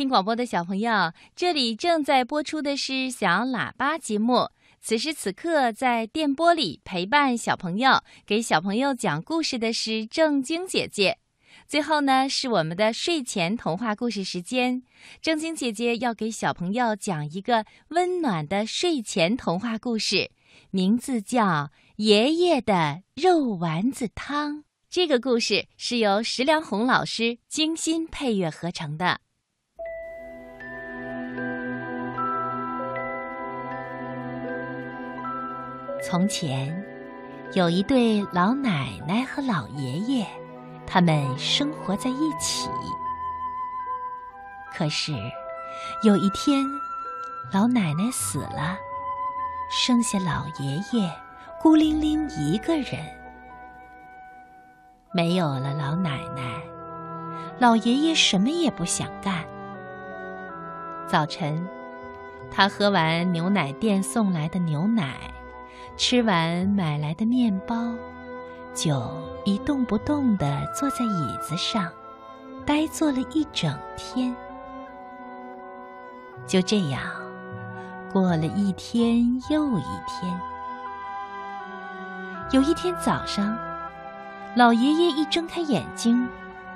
听广播的小朋友，这里正在播出的是小喇叭节目。此时此刻，在电波里陪伴小朋友、给小朋友讲故事的是正晶姐姐。最后呢，是我们的睡前童话故事时间。正晶姐姐要给小朋友讲一个温暖的睡前童话故事，名字叫《爷爷的肉丸子汤》。这个故事是由石良红老师精心配乐合成的。从前，有一对老奶奶和老爷爷，他们生活在一起。可是，有一天，老奶奶死了，剩下老爷爷孤零零一个人。没有了老奶奶，老爷爷什么也不想干。早晨，他喝完牛奶店送来的牛奶，吃完买来的面包，就一动不动地坐在椅子上，呆坐了一整天。就这样，过了一天又一天。有一天早上。老爷爷一睁开眼睛，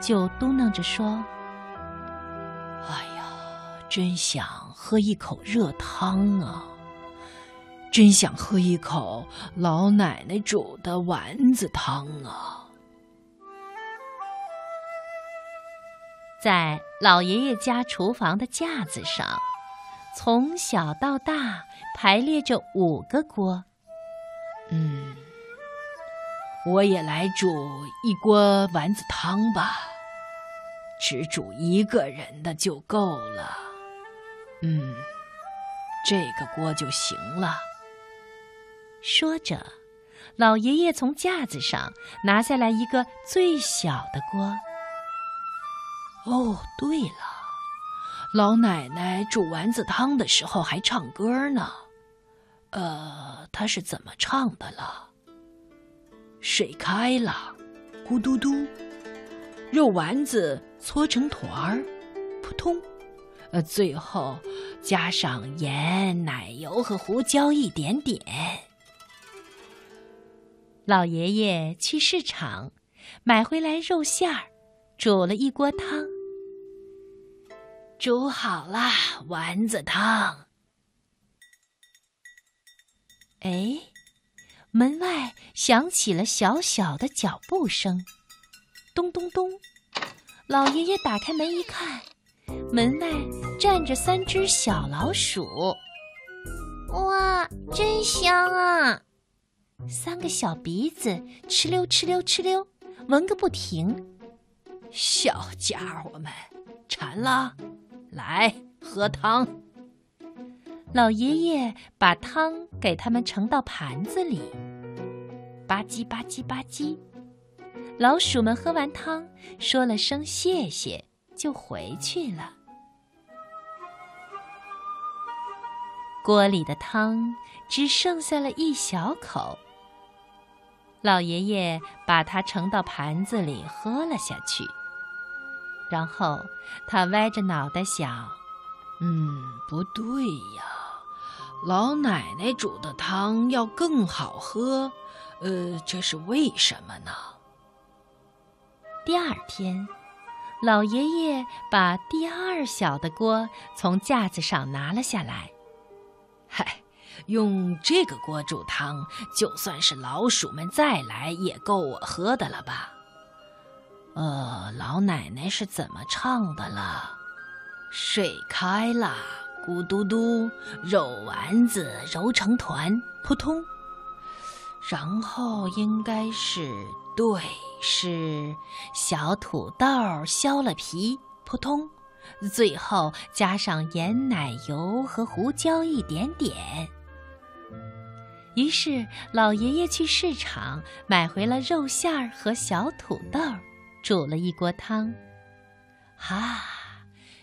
就嘟囔着说：“哎呀，真想喝一口热汤啊！真想喝一口老奶奶煮的丸子汤啊！”在老爷爷家厨房的架子上，从小到大排列着五个锅。嗯。我也来煮一锅丸子汤吧，只煮一个人的就够了。嗯，这个锅就行了。说着，老爷爷从架子上拿下来一个最小的锅。哦，对了，老奶奶煮丸子汤的时候还唱歌呢。呃，她是怎么唱的了？水开了，咕嘟嘟，肉丸子搓成团儿，扑通，呃，最后加上盐、奶油和胡椒一点点。老爷爷去市场买回来肉馅儿，煮了一锅汤，煮好了丸子汤。哎。门外响起了小小的脚步声，咚咚咚！老爷爷打开门一看，门外站着三只小老鼠。哇，真香啊！三个小鼻子哧溜哧溜哧溜，闻个不停。小家伙们，馋了，来喝汤。老爷爷把汤给他们盛到盘子里，吧唧吧唧吧唧，老鼠们喝完汤，说了声谢谢，就回去了。锅里的汤只剩下了一小口，老爷爷把它盛到盘子里喝了下去，然后他歪着脑袋想：“嗯，不对呀。”老奶奶煮的汤要更好喝，呃，这是为什么呢？第二天，老爷爷把第二小的锅从架子上拿了下来。嗨，用这个锅煮汤，就算是老鼠们再来，也够我喝的了吧？呃，老奶奶是怎么唱的了？水开了。咕嘟嘟，肉丸子揉成团，扑通。然后应该是对，是小土豆削了皮，扑通。最后加上盐、奶油和胡椒一点点。于是老爷爷去市场买回了肉馅儿和小土豆，煮了一锅汤。哈，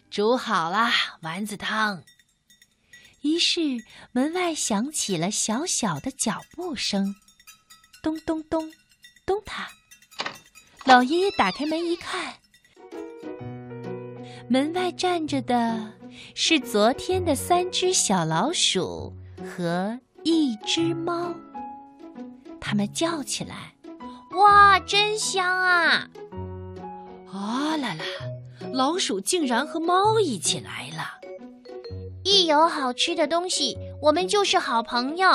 煮好了丸子汤。于是门外响起了小小的脚步声，咚咚咚，咚嗒。老爷爷打开门一看，门外站着的是昨天的三只小老鼠和一只猫。他们叫起来：“哇，真香啊！”啊啦啦，老鼠竟然和猫一起来了！一有好吃的东西，我们就是好朋友。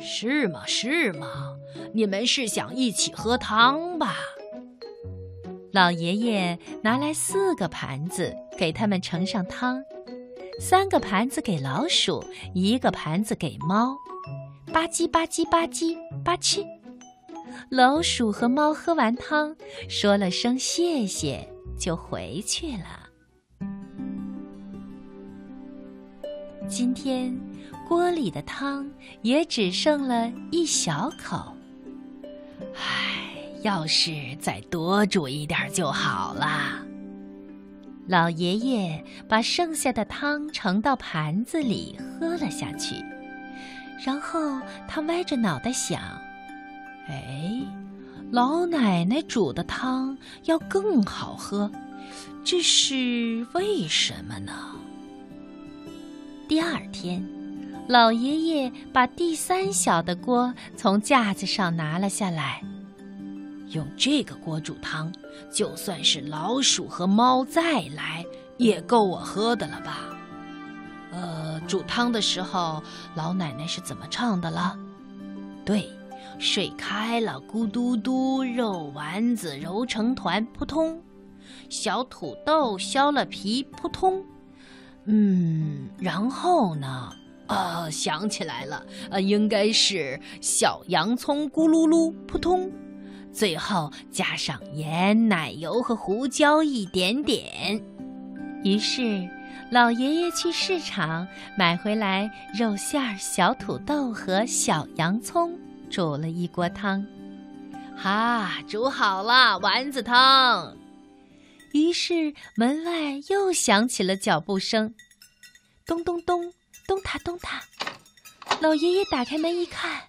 是吗？是吗？你们是想一起喝汤吧？老爷爷拿来四个盘子，给他们盛上汤。三个盘子给老鼠，一个盘子给猫。吧唧吧唧吧唧吧唧，老鼠和猫喝完汤，说了声谢谢，就回去了。今天锅里的汤也只剩了一小口。唉。要是再多煮一点就好了。老爷爷把剩下的汤盛到盘子里喝了下去，然后他歪着脑袋想：“哎，老奶奶煮的汤要更好喝，这是为什么呢？”第二天，老爷爷把第三小的锅从架子上拿了下来。用这个锅煮汤，就算是老鼠和猫再来，也够我喝的了吧？呃，煮汤的时候，老奶奶是怎么唱的了？对，水开了，咕嘟嘟，肉丸子揉成团，扑通；小土豆削了皮，扑通。嗯，然后呢？啊，想起来了，呃，应该是小洋葱咕噜噜，扑通。最后加上盐、奶油和胡椒一点点。于是，老爷爷去市场买回来肉馅儿、小土豆和小洋葱，煮了一锅汤。哈，煮好了丸子汤。于是门外又响起了脚步声，咚咚咚，咚嗒咚嗒。老爷爷打开门一看。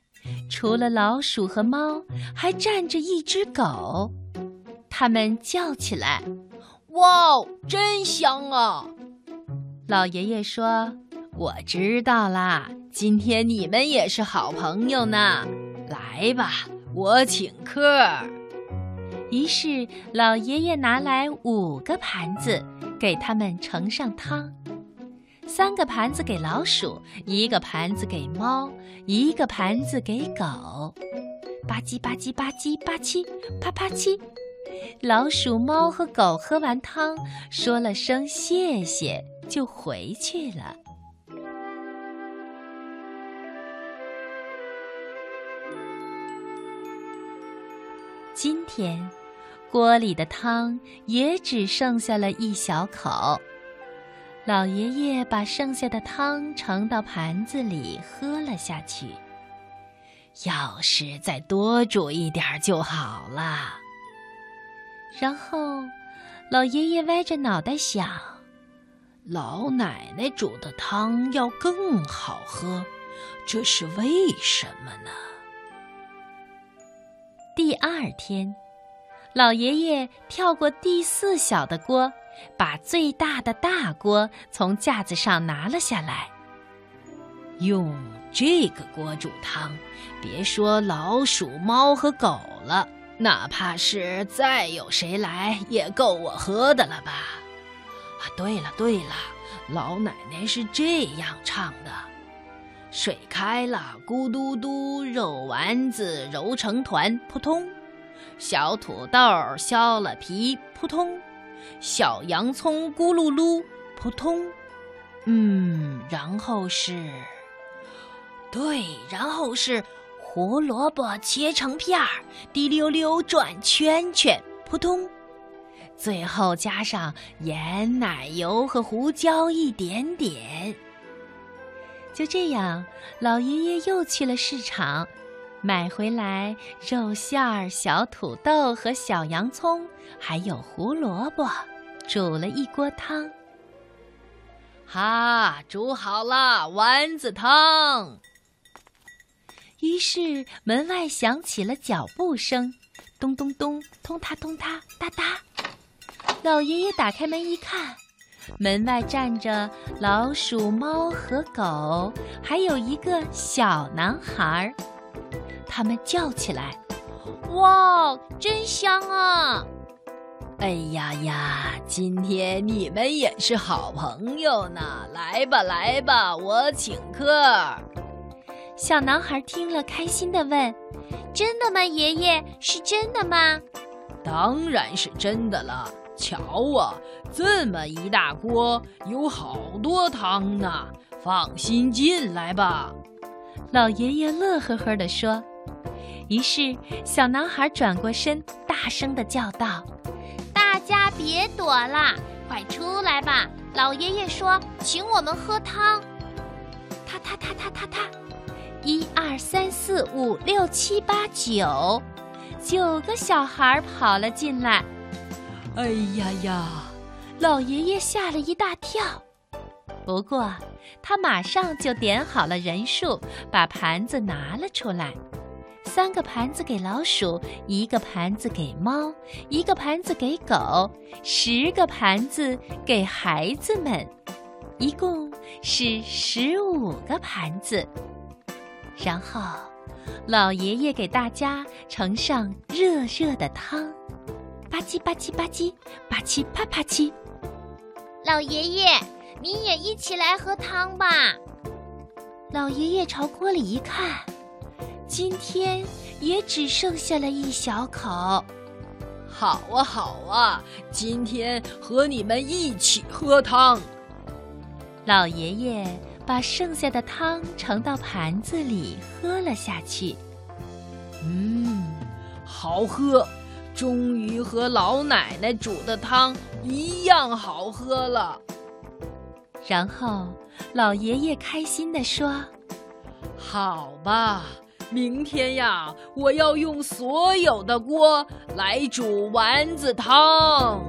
除了老鼠和猫，还站着一只狗。他们叫起来：“哇，真香啊！”老爷爷说：“我知道啦，今天你们也是好朋友呢。来吧，我请客。”于是老爷爷拿来五个盘子，给他们盛上汤。三个盘子给老鼠，一个盘子给猫，一个盘子给狗。吧唧吧唧吧唧吧唧，啪啪唧。老鼠、猫和狗喝完汤，说了声谢谢，就回去了。今天，锅里的汤也只剩下了一小口。老爷爷把剩下的汤盛到盘子里，喝了下去。要是再多煮一点就好了。然后，老爷爷歪着脑袋想：老奶奶煮的汤要更好喝，这是为什么呢？第二天，老爷爷跳过第四小的锅。把最大的大锅从架子上拿了下来。用这个锅煮汤，别说老鼠、猫和狗了，哪怕是再有谁来，也够我喝的了吧？啊，对了对了，老奶奶是这样唱的：水开了，咕嘟嘟，肉丸子揉成团，扑通；小土豆削了皮，扑通。小洋葱咕噜噜，扑通，嗯，然后是，对，然后是胡萝卜切成片儿，滴溜溜转圈圈，扑通，最后加上盐、奶油和胡椒一点点。就这样，老爷爷又去了市场，买回来肉馅儿、小土豆和小洋葱。还有胡萝卜，煮了一锅汤。哈，煮好了丸子汤。于是门外响起了脚步声，咚咚咚，通嗒通嗒，哒哒。老爷爷打开门一看，门外站着老鼠、猫和狗，还有一个小男孩儿。他们叫起来：“哇，真香啊！”哎呀呀，今天你们也是好朋友呢！来吧，来吧，我请客。小男孩听了，开心的问：“真的吗，爷爷？是真的吗？”当然是真的了。瞧啊，这么一大锅，有好多汤呢。放心进来吧。老爷爷乐呵呵地说。于是，小男孩转过身，大声地叫道：“大家别躲了，快出来吧！老爷爷说，请我们喝汤。”他他他他他他，一二三四五六七八九，九个小孩跑了进来。哎呀呀！老爷爷吓了一大跳。不过，他马上就点好了人数，把盘子拿了出来：三个盘子给老鼠，一个盘子给猫，一个盘子给狗，十个盘子给孩子们，一共是十五个盘子。然后，老爷爷给大家盛上热热的汤。吧唧吧唧吧唧，吧唧啪啪唧。老爷爷，你也一起来喝汤吧。老爷爷朝锅里一看，今天也只剩下了一小口。好啊，好啊，今天和你们一起喝汤。老爷爷把剩下的汤盛到盘子里，喝了下去。嗯，好喝。终于和老奶奶煮的汤一样好喝了。然后，老爷爷开心地说：“好吧，明天呀，我要用所有的锅来煮丸子汤。”